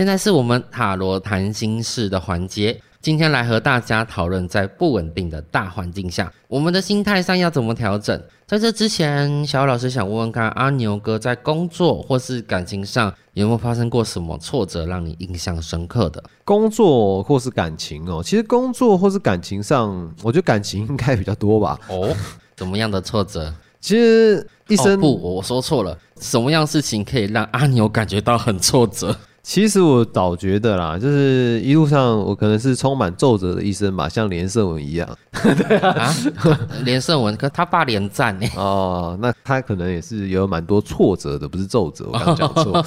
现在是我们塔罗谈心事的环节。今天来和大家讨论，在不稳定的大环境下，我们的心态上要怎么调整。在这之前，小老师想问问看，阿牛哥在工作或是感情上有没有发生过什么挫折，让你印象深刻的？工作或是感情哦，其实工作或是感情上，我觉得感情应该比较多吧。哦，怎么样的挫折？其实一生不，我说错了，什么样事情可以让阿牛感觉到很挫折？其实我早觉得啦，就是一路上我可能是充满皱褶的一生吧，像连胜文一样。对啊，连胜文，可他爸连战呢。哦，那他可能也是有蛮多挫折的，不是皱褶，我刚讲错。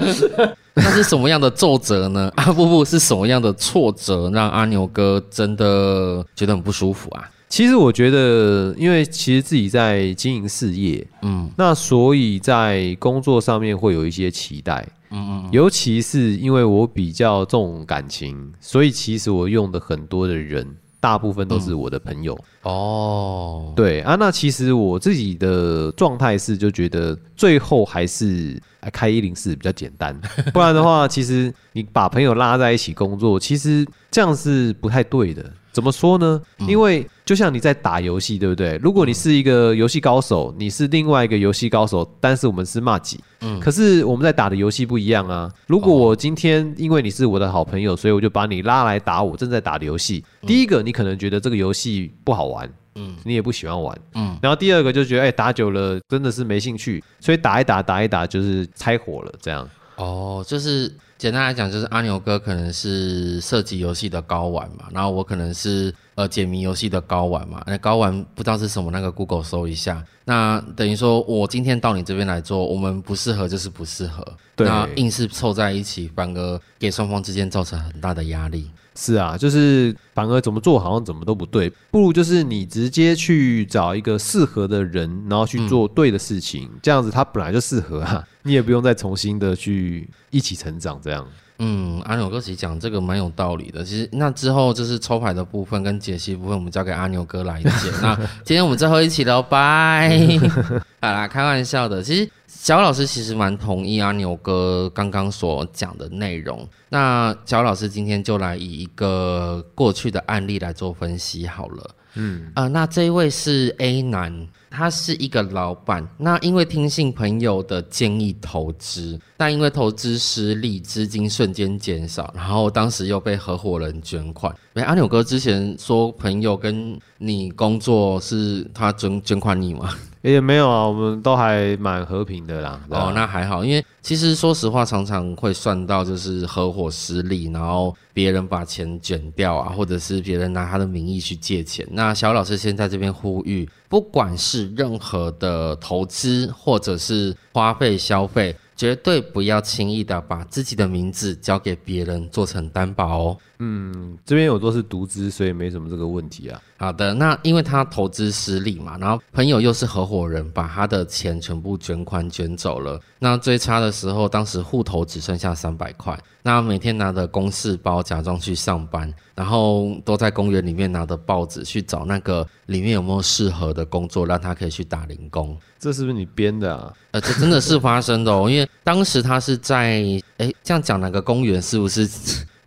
那是什么样的皱褶呢？啊不不，是什么样的挫折让阿牛哥真的觉得很不舒服啊？其实我觉得，因为其实自己在经营事业，嗯，那所以在工作上面会有一些期待。嗯嗯，尤其是因为我比较重感情，所以其实我用的很多的人，大部分都是我的朋友。哦，对啊，那其实我自己的状态是，就觉得最后还是开一零四比较简单，不然的话，其实你把朋友拉在一起工作，其实这样是不太对的。怎么说呢？因为就像你在打游戏，对不对？如果你是一个游戏高手，你是另外一个游戏高手，但是我们是骂几？嗯，可是我们在打的游戏不一样啊。如果我今天因为你是我的好朋友，所以我就把你拉来打我正在打的游戏。第一个，你可能觉得这个游戏不好玩，嗯，你也不喜欢玩，嗯。然后第二个就觉得，哎，打久了真的是没兴趣，所以打一打打一打就是拆火了，这样。哦，就是。简单来讲，就是阿牛哥可能是射击游戏的高玩嘛，然后我可能是呃解谜游戏的高玩嘛。那高玩不知道是什么，那个 Google 搜一下。那等于说我今天到你这边来做，我们不适合就是不适合，那硬是凑在一起，反而给双方之间造成很大的压力。是啊，就是反而怎么做好像怎么都不对，不如就是你直接去找一个适合的人，然后去做对的事情，这样子他本来就适合啊，你也不用再重新的去一起成长这样。嗯，阿牛哥其实讲这个蛮有道理的。其实那之后就是抽牌的部分跟解析部分，我们交给阿牛哥来解。那今天我们最后一起了，拜。好啦，开玩笑的。其实小老师其实蛮同意阿牛哥刚刚所讲的内容。那小老师今天就来以一个过去的案例来做分析好了。嗯啊，那这一位是 A 男。他是一个老板，那因为听信朋友的建议投资，但因为投资失利，资金瞬间减少，然后当时又被合伙人捐款。哎，阿牛哥之前说朋友跟你工作是他捐捐款你吗？也没有啊，我们都还蛮和平的啦。哦，那还好，因为其实说实话，常常会算到就是合伙失利，然后别人把钱卷掉啊，或者是别人拿他的名义去借钱。那小老师先在这边呼吁，不管是任何的投资或者是花费消费。绝对不要轻易的把自己的名字交给别人做成担保哦。嗯，这边我都是独资，所以没什么这个问题啊。好的，那因为他投资失利嘛，然后朋友又是合伙人，把他的钱全部卷款卷走了。那最差的时候，当时户头只剩下三百块，那每天拿着公事包假装去上班，然后都在公园里面拿着报纸去找那个里面有没有适合的工作，让他可以去打零工。这是不是你编的啊？呃，这真的是发生的哦，因为当时他是在，哎，这样讲哪个公园是不是？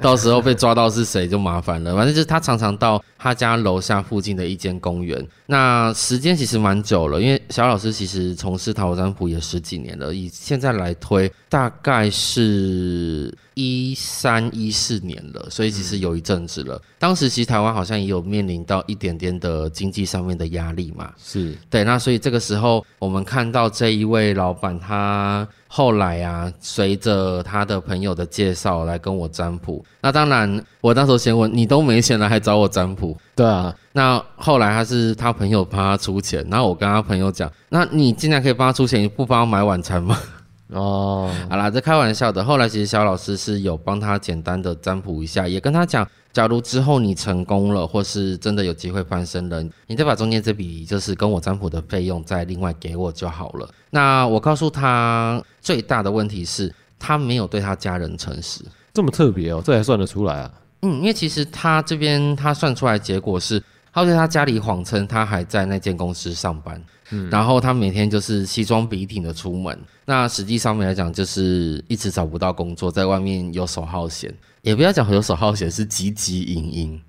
到时候被抓到是谁就麻烦了。反正就是他常常到他家楼下附近的一间公园。那时间其实蛮久了，因为小老师其实从事塔罗占卜也十几年了。以现在来推，大概是一三一四年了，所以其实有一阵子了。当时其实台湾好像也有面临到一点点的经济上面的压力嘛。是对，那所以这个时候我们看到这一位老板他。后来啊，随着他的朋友的介绍来跟我占卜。那当然，我那时候先问你都没钱了，还找我占卜？对啊。那后来他是他朋友帮他出钱，然后我跟他朋友讲，那你竟然可以帮他出钱，你不帮他买晚餐吗？哦，好啦，这开玩笑的。后来其实肖老师是有帮他简单的占卜一下，也跟他讲，假如之后你成功了，或是真的有机会翻身了，你再把中间这笔就是跟我占卜的费用再另外给我就好了。那我告诉他，最大的问题是，他没有对他家人诚实，这么特别哦，这还算得出来啊？嗯，因为其实他这边他算出来结果是，他在他家里谎称他还在那间公司上班。然后他每天就是西装笔挺的出门。那实际上面来讲，就是一直找不到工作，在外面游手好闲，也不要讲游手好闲，是汲汲营营。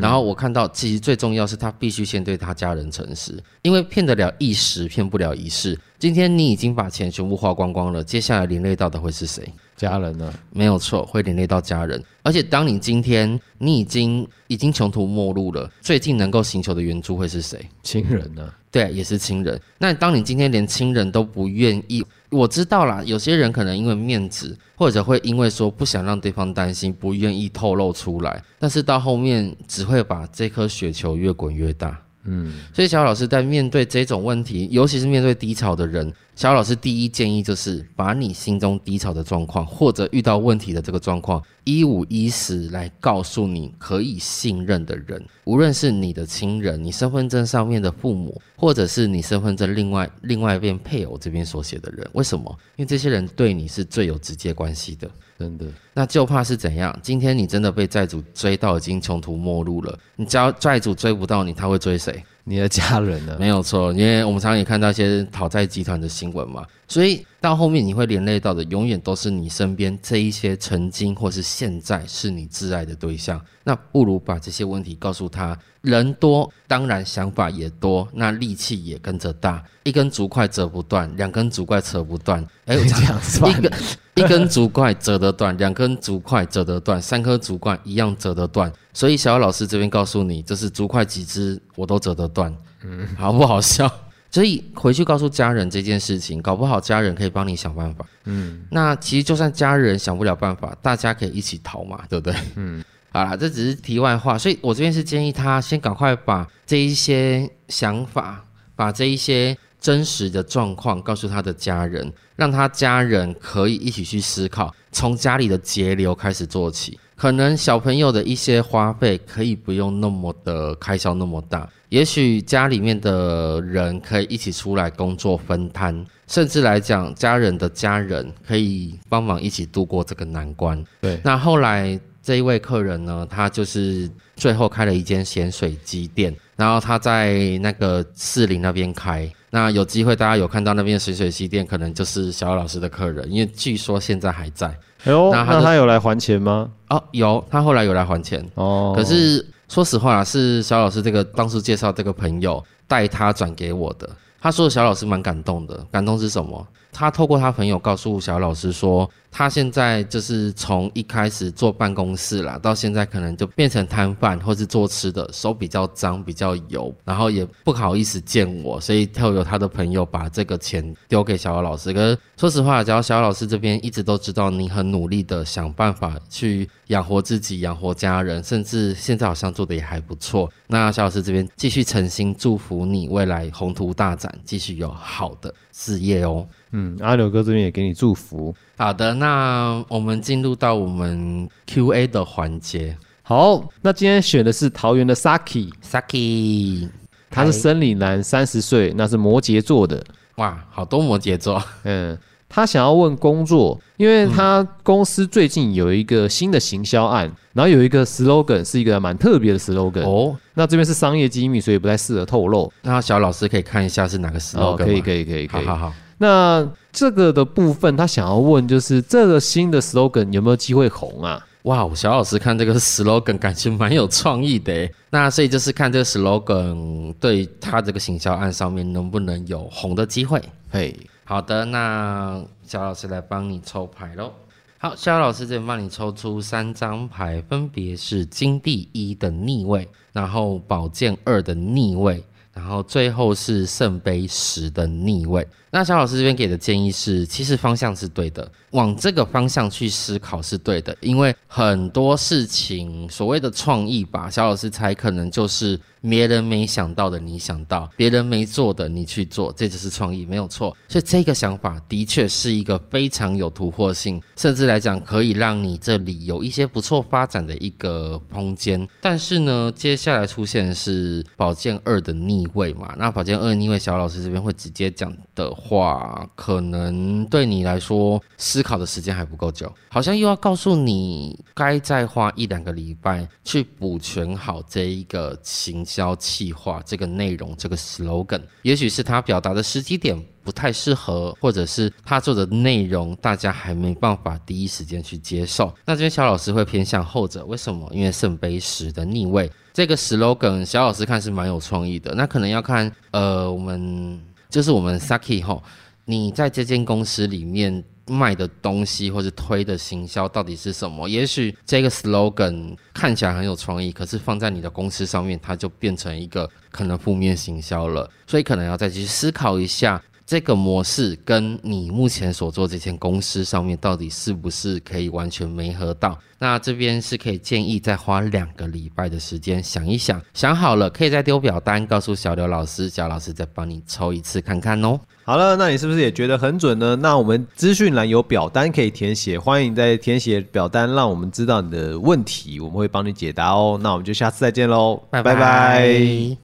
然后我看到，其实最重要是他必须先对他家人诚实，因为骗得了一时，骗不了一世。今天你已经把钱全部花光光了，接下来连累到的会是谁？家人呢？没有错，会连累到家人。而且当你今天你已经已经穷途末路了，最近能够寻求的援助会是谁？亲人呢？对，也是亲人。那当你今天连亲人都不愿意，我知道啦，有些人可能因为面子，或者会因为说不想让对方担心，不愿意透露出来。但是到后面只会把这颗雪球越滚越大。嗯，所以小老师在面对这种问题，尤其是面对低潮的人，小老师第一建议就是把你心中低潮的状况，或者遇到问题的这个状况，一五一十来告诉你可以信任的人，无论是你的亲人、你身份证上面的父母，或者是你身份证另外另外一边配偶这边所写的人。为什么？因为这些人对你是最有直接关系的。真的，那就怕是怎样？今天你真的被债主追到已经穷途末路了，你只要债主追不到你，他会追谁？你的家人呢？没有错，因为我们常常也看到一些讨债集团的新闻嘛，所以到后面你会连累到的，永远都是你身边这一些曾经或是现在是你挚爱的对象。那不如把这些问题告诉他。人多，当然想法也多，那力气也跟着大。一根竹筷折不断，两根竹筷扯不断。哎，这样算，一根一根竹筷折得断，两根竹筷折得断，三颗竹筷一样折得断。所以小老师这边告诉你，这是竹筷几支我都折得断。嗯，好不好笑？所以回去告诉家人这件事情，搞不好家人可以帮你想办法。嗯，那其实就算家人想不了办法，大家可以一起逃嘛，对不对？嗯。好啦，这只是题外话，所以我这边是建议他先赶快把这一些想法，把这一些真实的状况告诉他的家人，让他家人可以一起去思考，从家里的节流开始做起。可能小朋友的一些花费可以不用那么的开销那么大，也许家里面的人可以一起出来工作分摊，甚至来讲，家人的家人可以帮忙一起度过这个难关。对，那后来。这一位客人呢，他就是最后开了一间咸水鸡店，然后他在那个四林那边开。那有机会大家有看到那边水水西店，可能就是小老师的客人，因为据说现在还在。哎呦，那他有来还钱吗？哦，有，他后来有来还钱。哦，可是说实话是小老师这个当初介绍这个朋友带他转给我的。他说小老师蛮感动的，感动是什么？他透过他朋友告诉小老师说，他现在就是从一开始坐办公室啦，到现在可能就变成摊贩或是做吃的，手比较脏，比较油，然后也不好意思见我，所以透过他的朋友把这个钱丢给小老师。可是说实话，只要小老师这边一直都知道你很努力的想办法去养活自己、养活家人，甚至现在好像做的也还不错。那小老师这边继续诚心祝福你未来宏图大展，继续有好的事业哦。嗯，阿牛哥这边也给你祝福。好的，那我们进入到我们 Q A 的环节。好，那今天选的是桃园的 Saki，Saki，他是生理男，三十岁，那是摩羯座的。哇，好多摩羯座。嗯，他想要问工作，因为他公司最近有一个新的行销案，然后有一个 slogan 是一个蛮特别的 slogan。哦，那这边是商业机密，所以不太适合透露。那小老师可以看一下是哪个 slogan。可以，可以，可以，可以。好好。那这个的部分，他想要问就是这个新的 slogan 有没有机会红啊？哇，小老师看这个 slogan 感觉蛮有创意的那所以就是看这个 slogan 对他这个行销案上面能不能有红的机会。嘿，好的，那小老师来帮你抽牌喽。好，小老师这边帮你抽出三张牌，分别是金地一的逆位，然后宝剑二的逆位。然后最后是圣杯十的逆位。那肖老师这边给的建议是，其实方向是对的，往这个方向去思考是对的，因为很多事情所谓的创意吧，肖老师猜可能就是。别人没想到的，你想到；别人没做的，你去做，这就是创意，没有错。所以这个想法的确是一个非常有突破性，甚至来讲可以让你这里有一些不错发展的一个空间。但是呢，接下来出现是宝剑二的逆位嘛？那宝剑二逆位，小老师这边会直接讲的话，可能对你来说思考的时间还不够久，好像又要告诉你该再花一两个礼拜去补全好这一个行销企划这个内容这个 slogan，也许是他表达的时机点。不太适合，或者是他做的内容大家还没办法第一时间去接受。那这边小老师会偏向后者，为什么？因为圣杯十的逆位这个 slogan，小老师看是蛮有创意的。那可能要看，呃，我们就是我们 Saki 吼，你在这间公司里面卖的东西或者推的行销到底是什么？也许这个 slogan 看起来很有创意，可是放在你的公司上面，它就变成一个可能负面行销了。所以可能要再去思考一下。这个模式跟你目前所做这间公司上面到底是不是可以完全没合到？那这边是可以建议再花两个礼拜的时间想一想，想好了可以再丢表单告诉小刘老师，小老师再帮你抽一次看看哦。好了，那你是不是也觉得很准呢？那我们资讯栏有表单可以填写，欢迎在填写表单，让我们知道你的问题，我们会帮你解答哦。那我们就下次再见喽，拜拜。